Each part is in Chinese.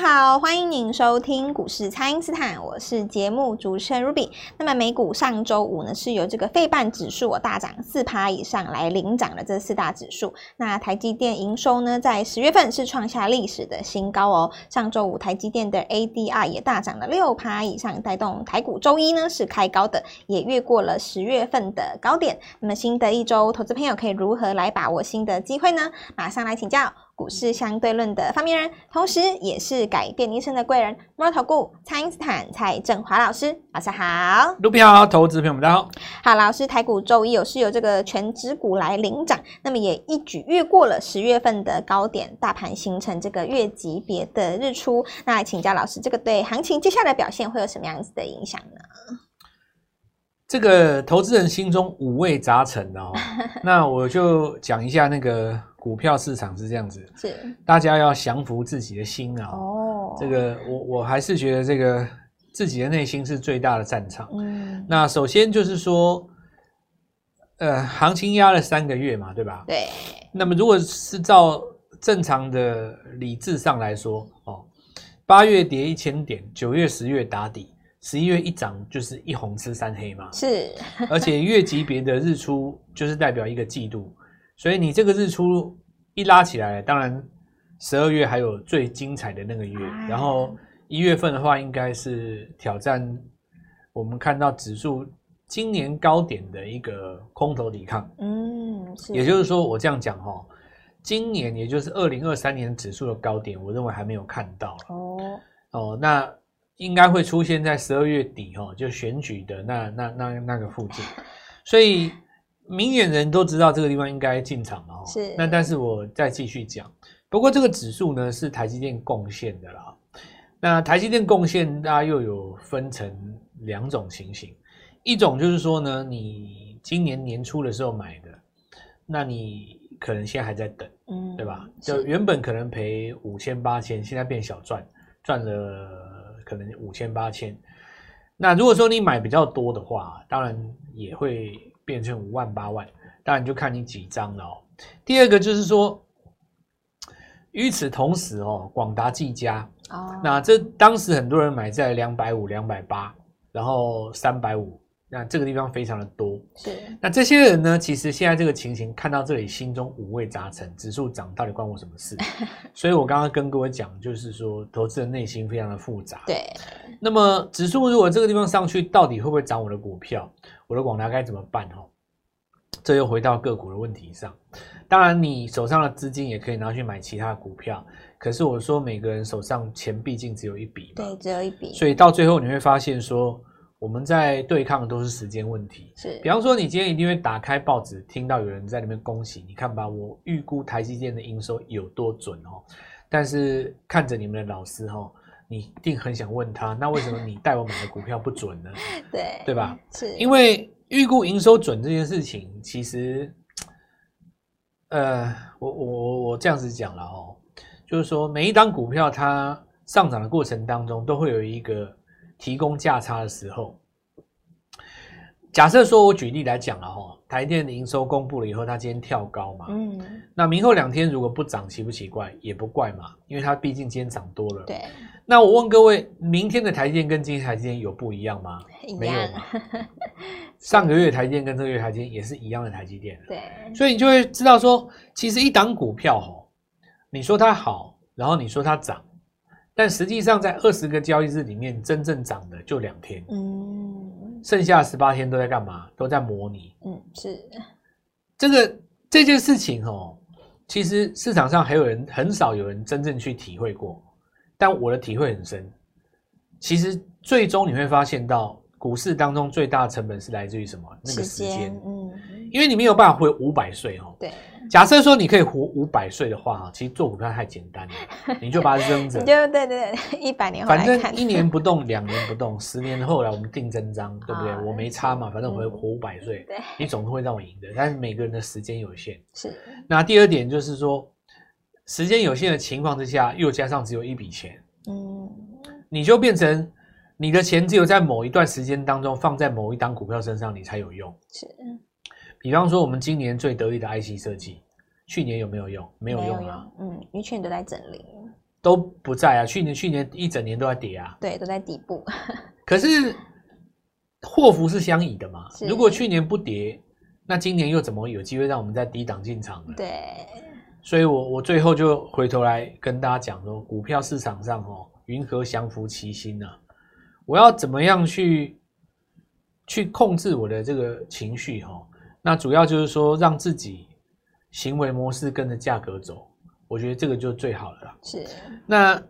好，欢迎您收听股市蔡因斯坦，我是节目主持人 Ruby。那么美股上周五呢，是由这个费半指数大涨四趴以上来领涨的这四大指数。那台积电营收呢，在十月份是创下历史的新高哦。上周五台积电的 ADR 也大涨了六趴以上，带动台股周一呢是开高的，也越过了十月份的高点。那么新的一周，投资朋友可以如何来把握新的机会呢？马上来请教。股市相对论的发明人，同时也是改变一生的贵人——摩尔投顾蔡英斯坦蔡振华老师，老师好。卢比好，投资朋友们大家好。好，老师，台股周一有是由这个全指股来领涨，那么也一举越过了十月份的高点，大盘形成这个月级别的日出。那来请教老师，这个对行情接下来的表现会有什么样子的影响呢？这个投资人心中五味杂陈哦，那我就讲一下那个。股票市场是这样子，是大家要降服自己的心啊。哦，这个我我还是觉得这个自己的内心是最大的战场。嗯，那首先就是说，呃，行情压了三个月嘛，对吧？对。那么如果是照正常的理智上来说，哦，八月跌一千点，九月、十月打底，十一月一涨就是一红吃三黑嘛。是。而且月级别的日出就是代表一个季度。所以你这个日出一拉起来，当然十二月还有最精彩的那个月，然后一月份的话，应该是挑战我们看到指数今年高点的一个空头抵抗。嗯，也就是说，我这样讲哈，今年也就是二零二三年指数的高点，我认为还没有看到。哦哦，那应该会出现在十二月底哈，就选举的那那那那个附近，所以。明眼人都知道这个地方应该进场了，是。那但是我再继续讲，不过这个指数呢是台积电贡献的啦。那台积电贡献，大家又有分成两种情形，一种就是说呢，你今年年初的时候买的，那你可能现在还在等，嗯，对吧？就原本可能赔五千八千，现在变小赚，赚了可能五千八千。那如果说你买比较多的话，当然也会。变成五万八万，当然就看你几张了哦。第二个就是说，与此同时哦，广达、技嘉哦，那这当时很多人买在两百五、两百八，然后三百五，那这个地方非常的多。是，那这些人呢，其实现在这个情形看到这里，心中五味杂陈，指数涨到底关我什么事？所以我刚刚跟各位讲，就是说，投资人内心非常的复杂。对，那么指数如果这个地方上去，到底会不会涨我的股票？我的广达该怎么办？哈，这又回到个股的问题上。当然，你手上的资金也可以拿去买其他股票。可是我说，每个人手上钱毕竟只有一笔，对，只有一笔。所以到最后你会发现，说我们在对抗的都是时间问题。是，比方说，你今天一定会打开报纸，听到有人在那边恭喜，你看吧，我预估台积电的营收有多准哦。但是看着你们的老师哈。你一定很想问他，那为什么你带我买的股票不准呢？对，对吧？是因为预估营收准这件事情，其实，呃，我我我我这样子讲了哦，就是说每一档股票它上涨的过程当中，都会有一个提供价差的时候。假设说我举例来讲了哈，台电的营收公布了以后，它今天跳高嘛，嗯，那明后两天如果不涨，奇不奇怪？也不怪嘛，因为它毕竟今天涨多了。对。那我问各位，明天的台积电跟今天台积电有不一样吗？一样。没有嘛。上个月台积电跟这个月台积电也是一样的台积电。对。所以你就会知道说，其实一档股票吼，你说它好，然后你说它涨，但实际上在二十个交易日里面，真正涨的就两天。嗯。剩下十八天都在干嘛？都在模拟。嗯，是。这个这件事情哦，其实市场上还有人很少有人真正去体会过。但我的体会很深，其实最终你会发现到股市当中最大的成本是来自于什么？那个时间，嗯，因为你没有办法活五百岁哦。对，假设说你可以活五百岁的话，其实做股票太简单了，你就把它扔着，就对对对，一百年后反正一年不动，两年不动，十年后来我们定增长，对不对？我没差嘛，反正我会活五百岁，对，你总会让我赢的。但是每个人的时间有限，是。那第二点就是说。时间有限的情况之下，又加上只有一笔钱，嗯，你就变成你的钱只有在某一段时间当中放在某一档股票身上，你才有用。是，比方说我们今年最得意的 IC 设计，去年有没有用？没有用啊。嗯，因为去年都在整理，都不在啊。去年去年一整年都在跌啊，对，都在底部。可是祸福是相倚的嘛，如果去年不跌，那今年又怎么有机会让我们在低档进场呢？对，所以我我最后就回头来跟大家讲说，股票市场上哦，云何降服其心呢？我要怎么样去去控制我的这个情绪哈？那主要就是说，让自己行为模式跟着价格走，我觉得这个就最好了啦。是。那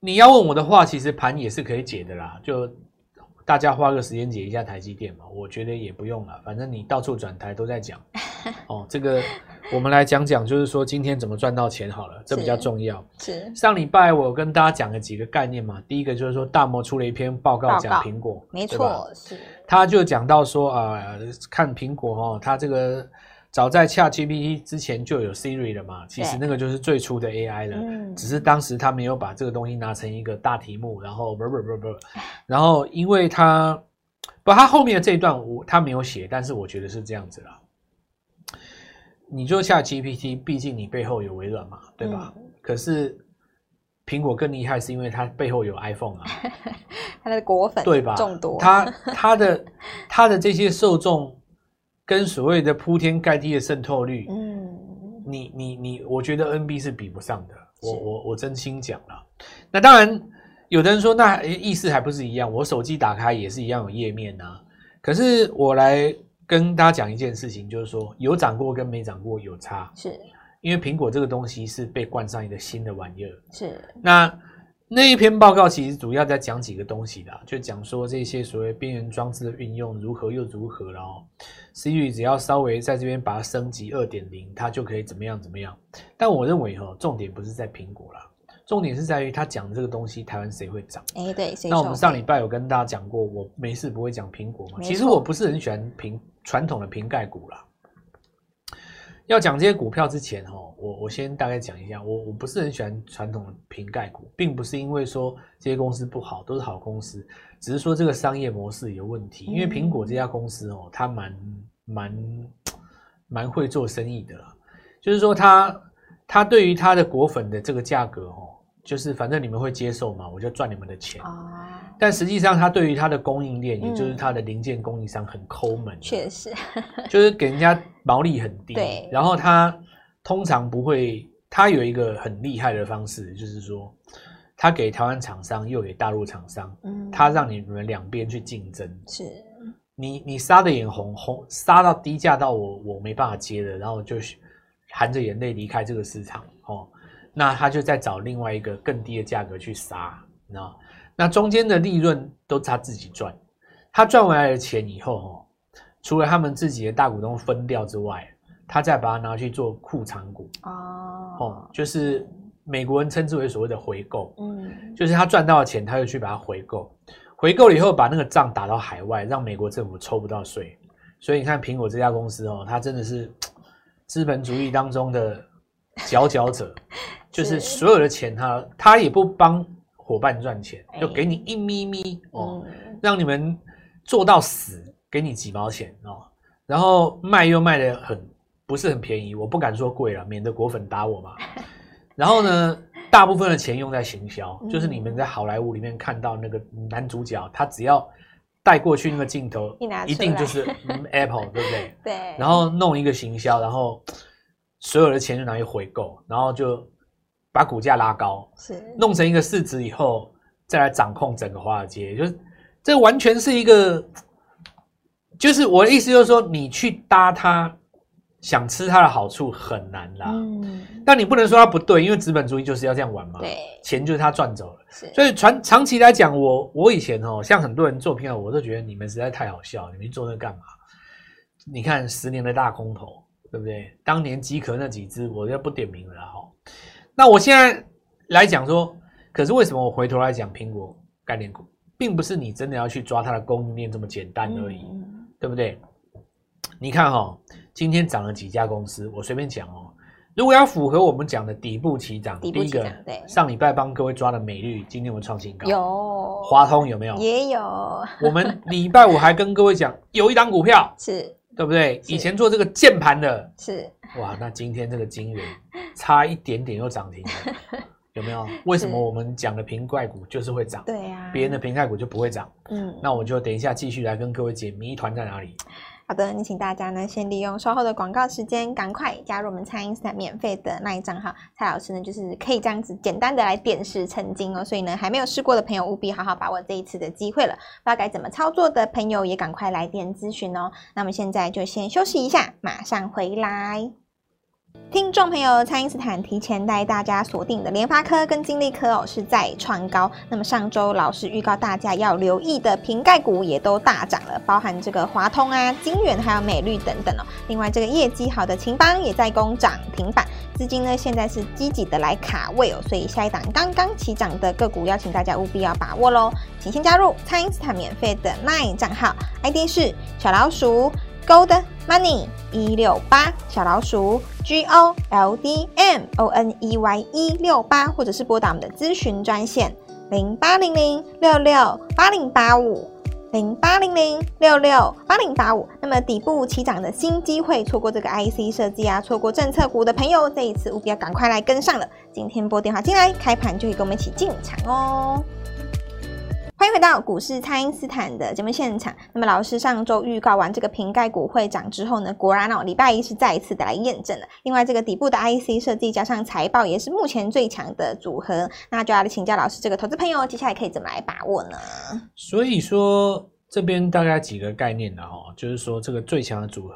你要问我的话，其实盘也是可以解的啦。就大家花个时间解一下台积电嘛，我觉得也不用了。反正你到处转台都在讲。哦，这个我们来讲讲，就是说今天怎么赚到钱好了，这比较重要。是。上礼拜我跟大家讲了几个概念嘛，第一个就是说大摩出了一篇报告讲苹果，没错，是。他就讲到说啊、呃，看苹果哦，它这个早在 ChatGPT 之前就有 Siri 了嘛，其实那个就是最初的 AI 了，只是当时他没有把这个东西拿成一个大题目，然后不不不不，然后因为他不，他后面的这一段我他没有写，但是我觉得是这样子啦。你就 ChatGPT，毕竟你背后有微软嘛，对吧？嗯、可是。苹果更厉害，是因为它背后有 iPhone 啊，它的果粉对吧？众多，它它的它的这些受众跟所谓的铺天盖地的渗透率，嗯，你你你，我觉得 NB 是比不上的。我我我真心讲了。那当然，有的人说，那意思还不是一样？我手机打开也是一样有页面啊。可是我来跟大家讲一件事情，就是说有涨过跟没涨过有差。是。因为苹果这个东西是被冠上一个新的玩意儿，是。那那一篇报告其实主要在讲几个东西的，就讲说这些所谓边缘装置的运用如何又如何了哦。Siri 只要稍微在这边把它升级二点零，它就可以怎么样怎么样。但我认为哈，重点不是在苹果啦，重点是在于他讲的这个东西，台湾谁会涨？哎，对。那我们上礼拜有跟大家讲过，我没事不会讲苹果嘛。其实我不是很喜欢苹传统的瓶盖股啦。要讲这些股票之前，哦，我我先大概讲一下，我我不是很喜欢传统的瓶盖股，并不是因为说这些公司不好，都是好公司，只是说这个商业模式有问题。因为苹果这家公司哦，它蛮蛮蛮会做生意的啦，就是说它它对于它的果粉的这个价格哦。就是反正你们会接受嘛，我就赚你们的钱。但实际上，他对于他的供应链，也就是他的零件供应商，很抠门。确实，就是给人家毛利很低。对。然后他通常不会，他有一个很厉害的方式，就是说，他给台湾厂商，又给大陆厂商，嗯，它让你们两边去竞争。是。你你杀的眼红红，杀到低价到我我没办法接了，然后就含着眼泪离开这个市场哦。那他就再找另外一个更低的价格去杀，那？那中间的利润都是他自己赚，他赚回来的钱以后，哦，除了他们自己的大股东分掉之外，他再把它拿去做库藏股。哦，哦，就是美国人称之为所谓的回购，嗯，就是他赚到的钱，他又去把它回购，回购了以后把那个账打到海外，让美国政府抽不到税。所以你看苹果这家公司哦，它真的是 资本主义当中的佼佼者。就是所有的钱他，他他也不帮伙伴赚钱，就给你一咪咪哦，让你们做到死，给你几毛钱哦，然后卖又卖的很不是很便宜，我不敢说贵了，免得果粉打我嘛。然后呢，大部分的钱用在行销，就是你们在好莱坞里面看到那个男主角，他只要带过去那个镜头，一定就是 Apple，对不对？对。然后弄一个行销，然后所有的钱就拿去回购，然后就。把股价拉高，是弄成一个市值以后，再来掌控整个华尔街，就是这完全是一个，就是我的意思就是说，你去搭它，想吃它的好处很难啦。嗯，但你不能说它不对，因为资本主义就是要这样玩嘛。对，钱就是他赚走了。是，所以长长期来讲，我我以前哦，像很多人做票，我都觉得你们实在太好笑，你们做那干嘛？你看十年的大空头，对不对？当年即可那几只，我就不点名了哈。那我现在来讲说，可是为什么我回头来讲苹果概念股，并不是你真的要去抓它的供应链这么简单而已，嗯、对不对？你看哈、哦，今天涨了几家公司，我随便讲哦。如果要符合我们讲的底部起涨，第一个，上礼拜帮各位抓的美绿，今天我们创新高，有华通有没有？也有。我们礼拜五还跟各位讲，有一档股票是。对不对？以前做这个键盘的，是哇，那今天这个金元差一点点又涨停了，有没有？为什么我们讲的瓶盖股就是会涨？对呀，别人的瓶盖股就不会涨。嗯，那我就等一下继续来跟各位解谜团在哪里。好的，你请大家呢先利用稍后的广告时间，赶快加入我们蔡英斯坦免费的那一账号。蔡老师呢就是可以这样子简单的来点石成金哦，所以呢还没有试过的朋友务必好好把握这一次的机会了。不知道该怎么操作的朋友也赶快来电咨询哦。那么现在就先休息一下，马上回来。听众朋友，蔡因斯坦提前带大家锁定的联发科跟金利科哦，是在创高。那么上周老师预告大家要留意的瓶盖股也都大涨了，包含这个华通啊、金源还有美绿等等哦。另外这个业绩好的秦邦也在攻涨停板，资金呢现在是积极的来卡位哦，所以下一档刚刚起涨的个股，邀请大家务必要把握喽。请先加入蔡因斯坦免费的 LINE 账号，ID 是小老鼠。Gold Money 一六八小老鼠 G O L D M O N E Y 一六八，或者是拨打我们的咨询专线零八零零六六八零八五零八零零六六八零八五。那么底部起涨的新机会，错过这个 IC 设计啊，错过政策股的朋友，这一次务必要赶快来跟上了。今天拨电话进来，开盘就可以跟我们一起进场哦。欢迎回到股市，蔡因斯坦的节目现场。那么老师上周预告完这个瓶盖股会涨之后呢，果然哦，礼拜一是再一次的来验证了。另外，这个底部的 IC 设计加上财报也是目前最强的组合。那就要来请教老师，这个投资朋友接下来可以怎么来把握呢？所以说这边大概几个概念的哈，就是说这个最强的组合，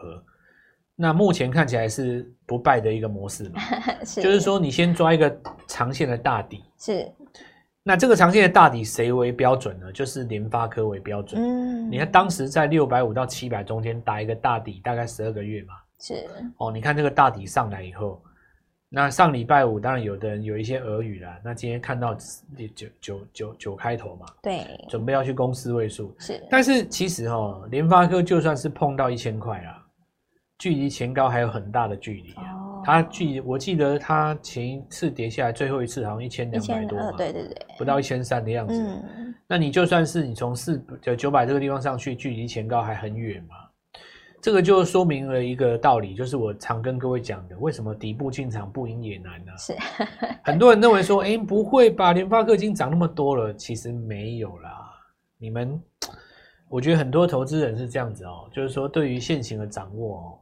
那目前看起来是不败的一个模式嘛，是就是说你先抓一个长线的大底是。那这个长线的大底谁为标准呢？就是联发科为标准。嗯，你看当时在六百五到七百中间打一个大底，大概十二个月嘛。是。哦，你看这个大底上来以后，那上礼拜五当然有的人有一些俄语啦。那今天看到九九九九开头嘛，对，准备要去攻四位数。是。但是其实哦，联发科就算是碰到一千块啦，距离前高还有很大的距离啊。哦它距我记得它前一次跌下来，最后一次好像一千两百多嘛，对对对，不到一千三的样子。嗯，那你就算是你从四九九百这个地方上去，距离前高还很远嘛。这个就说明了一个道理，就是我常跟各位讲的，为什么底部进场不赢也难呢？是，很多人认为说，哎，不会吧，联发科已经涨那么多了，其实没有啦。你们，我觉得很多投资人是这样子哦，就是说对于现行的掌握哦。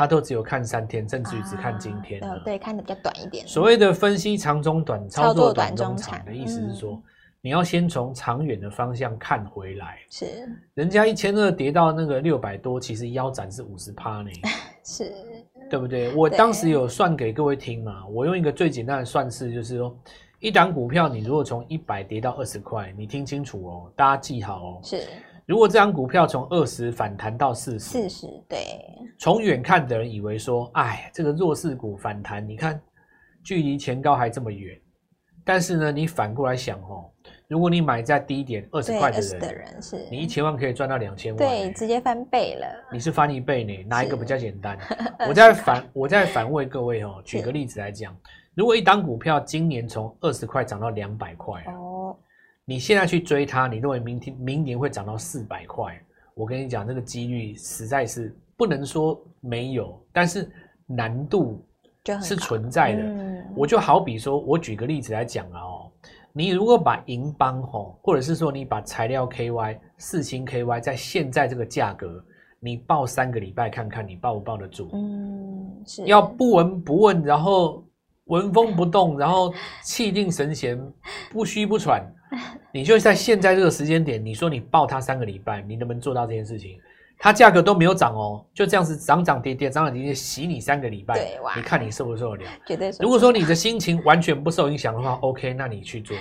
他都只有看三天，甚至于只看今天，啊，对，看的比较短一点。所谓的分析长中短，操作短中长的意思是说，嗯、你要先从长远的方向看回来。是，人家一千二跌到那个六百多，其实腰斩是五十趴呢。是，对不对？我当时有算给各位听嘛，我用一个最简单的算式，就是说，一档股票你如果从一百跌到二十块，你听清楚哦，大家记好哦。是。如果这张股票从二十反弹到四十，四十对，从远看的人以为说，哎，这个弱势股反弹，你看距离前高还这么远。但是呢，你反过来想哦，如果你买在低点二十块的人，的人是你一千万可以赚到两千万，对，直接翻倍了。你是翻一倍呢？哪一个比较简单？我再反，我再反问各位哦，举个例子来讲，如果一档股票今年从二十块涨到两百块哦。你现在去追它，你认为明天、明年会涨到四百块？我跟你讲，那个几率实在是不能说没有，但是难度是存在的。嗯、我就好比说，我举个例子来讲啊，哦，你如果把银邦吼，或者是说你把材料 KY、四星 KY 在现在这个价格，你抱三个礼拜看看，你抱不抱得住？嗯，是要不闻不问，然后闻风不动，然后气定神闲，不虚不喘。你就在现在这个时间点，你说你抱它三个礼拜，你能不能做到这件事情？它价格都没有涨哦，就这样子涨涨跌跌，涨涨跌跌，洗你三个礼拜，你看你受不受得了？绝对。如果说你的心情完全不受影响的话，OK，那你去做，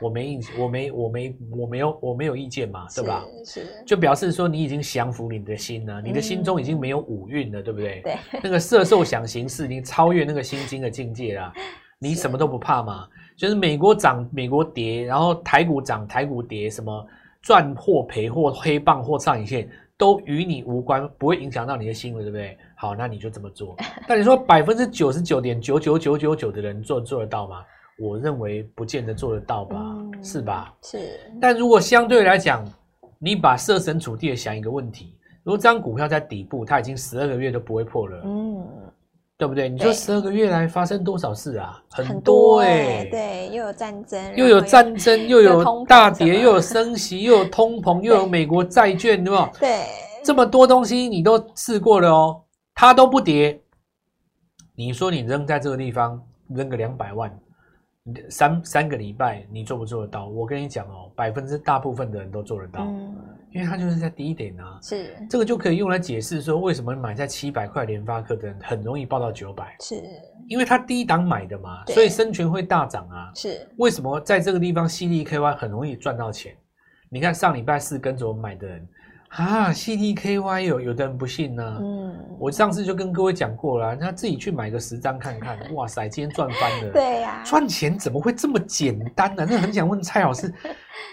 我没意，我没，我没，我没有，我没有意见嘛，对吧？是。就表示说你已经降服你的心了，你的心中已经没有五蕴了，对不对？对。那个色受想行识已经超越那个心经的境界了，你什么都不怕嘛？就是美国涨，美国跌，然后台股涨，台股跌，什么赚或赔或黑棒或上影线，都与你无关，不会影响到你的心了，对不对？好，那你就这么做。但你说百分之九十九点九九九九九的人做做得到吗？我认为不见得做得到吧，嗯、是吧？是。但如果相对来讲，你把设身处地的想一个问题，如果这张股票在底部，它已经十二个月都不会破了，嗯，对不对？你说十二个月来发生多少事啊？很多哎、欸，对，又有战争，又有战争，又有大跌，又有升息，又有 通膨，又有美国债券，对吧？对，这么多东西你都试过了哦，它都不跌。你说你扔在这个地方扔个两百万，三三个礼拜你做不做得到？我跟你讲哦，百分之大部分的人都做得到。嗯因为它就是在低点啊，是这个就可以用来解释说，为什么买在七百块联发科的人很容易报到九百，是因为它低档买的嘛，所以生权会大涨啊。是为什么在这个地方矽力 KY 很容易赚到钱？你看上礼拜四跟着我买的人啊，，CDKY 有有的人不信呢、啊。嗯，我上次就跟各位讲过了，他自己去买个十张看看。哇塞，今天赚翻了。对呀、啊，赚钱怎么会这么简单呢、啊？那很想问蔡老师，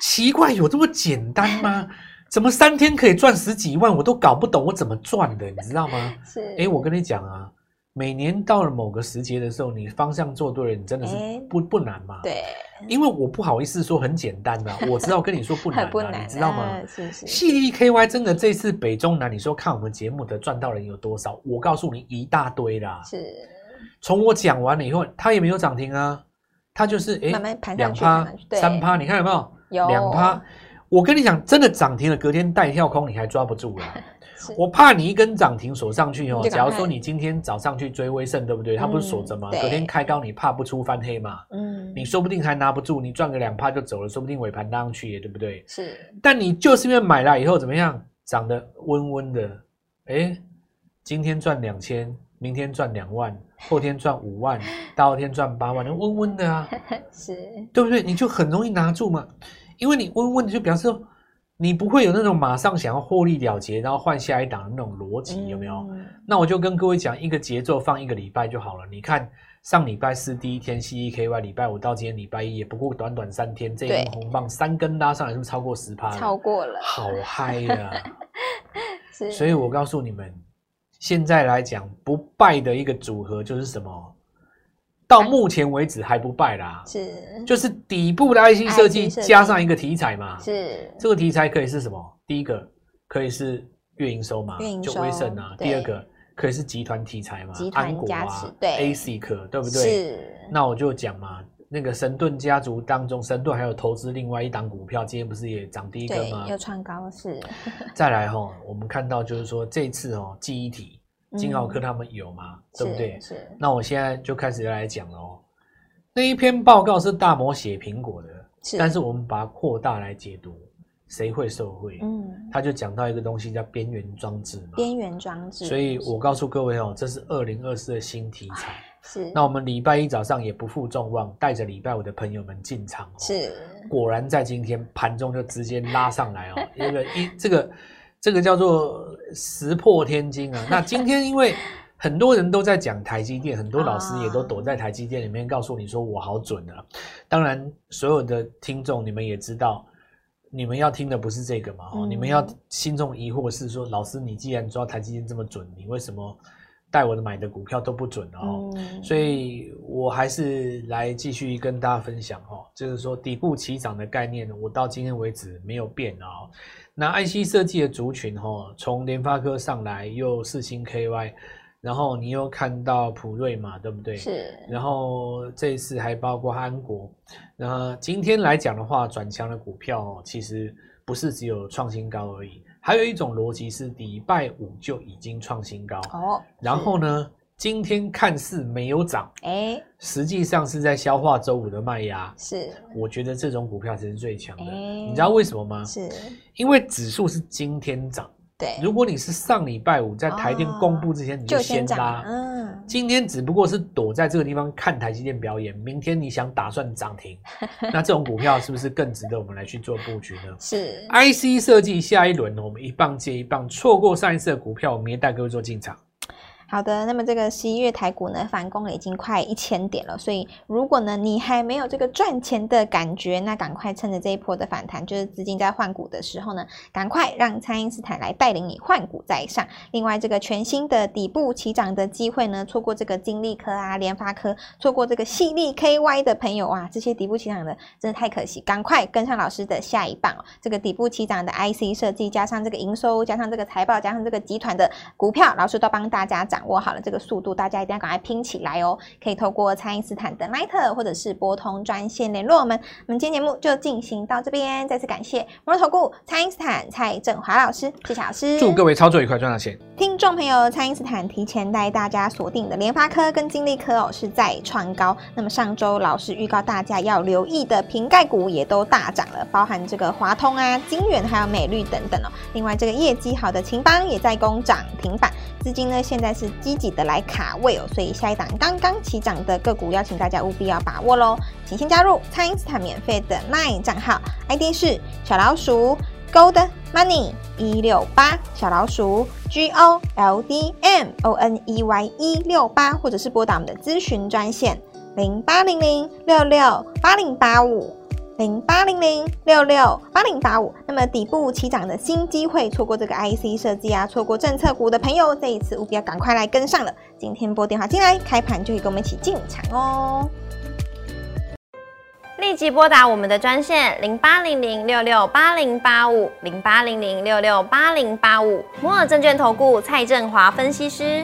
奇怪，有这么简单吗？怎么三天可以赚十几万？我都搞不懂我怎么赚的，你知道吗？是，哎，我跟你讲啊，每年到了某个时节的时候，你方向做对了，你真的是不不难嘛？对，因为我不好意思说很简单的，我知道跟你说不难，不难，你知道吗？是 是。矽力 KY 真的这次北中南，你说看我们节目的赚到人有多少？我告诉你一大堆啦。是。从我讲完了以后，它也没有涨停啊，它就是哎，两趴、三趴，你看有没有？有两趴。我跟你讲，真的涨停了，隔天带跳空，你还抓不住了。我怕你一根涨停锁上去哦。假如说你今天早上去追威盛，对不对？它不是锁着吗？隔天开高，你怕不出翻黑嘛？嗯，你说不定还拿不住，你赚个两趴就走了，说不定尾盘拉上去也对不对？是。但你就是因为买了以后怎么样，涨得温温的，哎，今天赚两千，明天赚两万，后天赚五万，大后天赚八万，那温温的啊，是对不对？你就很容易拿住嘛。因为你温温的就表示说，你不会有那种马上想要获利了结，然后换下一档的那种逻辑，有没有？嗯、那我就跟各位讲，一个节奏放一个礼拜就好了。你看上礼拜四第一天 C E K Y，礼拜五到今天礼拜一，也不过短短三天，这一根红棒三根拉上来，是不是超过十趴？超过了，好嗨呀、啊！所以我告诉你们，现在来讲不败的一个组合就是什么？到目前为止还不败啦，是，就是底部的 IC 设计加上一个题材嘛，是，这个题材可以是什么？第一个可以是月营收嘛，就威盛啊，第二个可以是集团题材嘛，安国啊，对，ASIC 对不对？是，那我就讲嘛，那个神盾家族当中，神盾还有投资另外一档股票，今天不是也涨第一根吗？又创高是。再来哈，我们看到就是说这次哦，记忆体。金豪科他们有吗？嗯、对不对？是。是那我现在就开始来讲了哦。那一篇报告是大摩写苹果的，是。但是我们把它扩大来解读，谁会受贿？嗯。他就讲到一个东西叫边缘装置嘛。边缘装置。所以我告诉各位哦，这是二零二四的新题材。是。那我们礼拜一早上也不负众望，带着礼拜五的朋友们进场。是。果然在今天盘中就直接拉上来哦，因为一这个。这个叫做石破天惊啊！那今天因为很多人都在讲台积电，很多老师也都躲在台积电里面，告诉你说我好准啊。当然，所有的听众你们也知道，你们要听的不是这个嘛？哦，你们要心中疑惑是说，老师你既然知道台积电这么准，你为什么带我的买的股票都不准哦？所以我还是来继续跟大家分享哦，就是说底部起涨的概念，我到今天为止没有变啊。那 IC 设计的族群哈，从联发科上来，又四星 KY，然后你又看到普瑞嘛，对不对？是。然后这一次还包括安国。那今天来讲的话，转强的股票哦其实不是只有创新高而已，还有一种逻辑是礼拜五就已经创新高。哦。然后呢？今天看似没有涨，哎，实际上是在消化周五的卖压。是，我觉得这种股票才是最强的。你知道为什么吗？是，因为指数是今天涨。对，如果你是上礼拜五在台电公布之前你就先拉，嗯，今天只不过是躲在这个地方看台积电表演。明天你想打算涨停，那这种股票是不是更值得我们来去做布局呢？是，IC 设计下一轮我们一棒接一棒，错过上一次的股票，我们也带各位做进场。好的，那么这个十一月台股呢，反攻了已经快一千点了，所以如果呢你还没有这个赚钱的感觉，那赶快趁着这一波的反弹，就是资金在换股的时候呢，赶快让蔡因斯坦来带领你换股再上。另外，这个全新的底部起涨的机会呢，错过这个金丽科啊、联发科，错过这个矽力 KY 的朋友啊，这些底部起涨的真的太可惜，赶快跟上老师的下一棒哦。这个底部起涨的 IC 设计，加上这个营收，加上这个财报，加上这个集团的股票，老师都帮大家涨。掌握好了这个速度，大家一定要赶快拼起来哦！可以透过蔡因斯坦的 Line 或者是拨通专线联络我们。我们今天节目就进行到这边，再次感谢摩尔投顾蔡因斯坦蔡振华老师，谢谢老师，祝各位操作愉快，赚到钱！听众朋友，蔡因斯坦提前带大家锁定的联发科跟金立科哦是在创高，那么上周老师预告大家要留意的瓶盖股也都大涨了，包含这个华通啊、金源还有美绿等等哦。另外这个业绩好的秦邦也在攻涨停板，资金呢现在是积极的来卡位哦，所以下一档刚刚起涨的个股，邀请大家务必要把握喽，请先加入蔡因斯坦免费的 LINE 账号，ID 是小老鼠 Gold Money 一六八，小老鼠 G O L D M O N E Y 一六八，或者是拨打我们的咨询专线零八零零六六八零八五。零八零零六六八零八五，那么底部起涨的新机会，错过这个 IC 设计啊，错过政策股的朋友，这一次务必要赶快来跟上了。今天拨电话进来，开盘就可以跟我们一起进场哦。立即拨打我们的专线零八零零六六八零八五零八零零六六八零八五，摩尔证券投顾蔡振华分析师。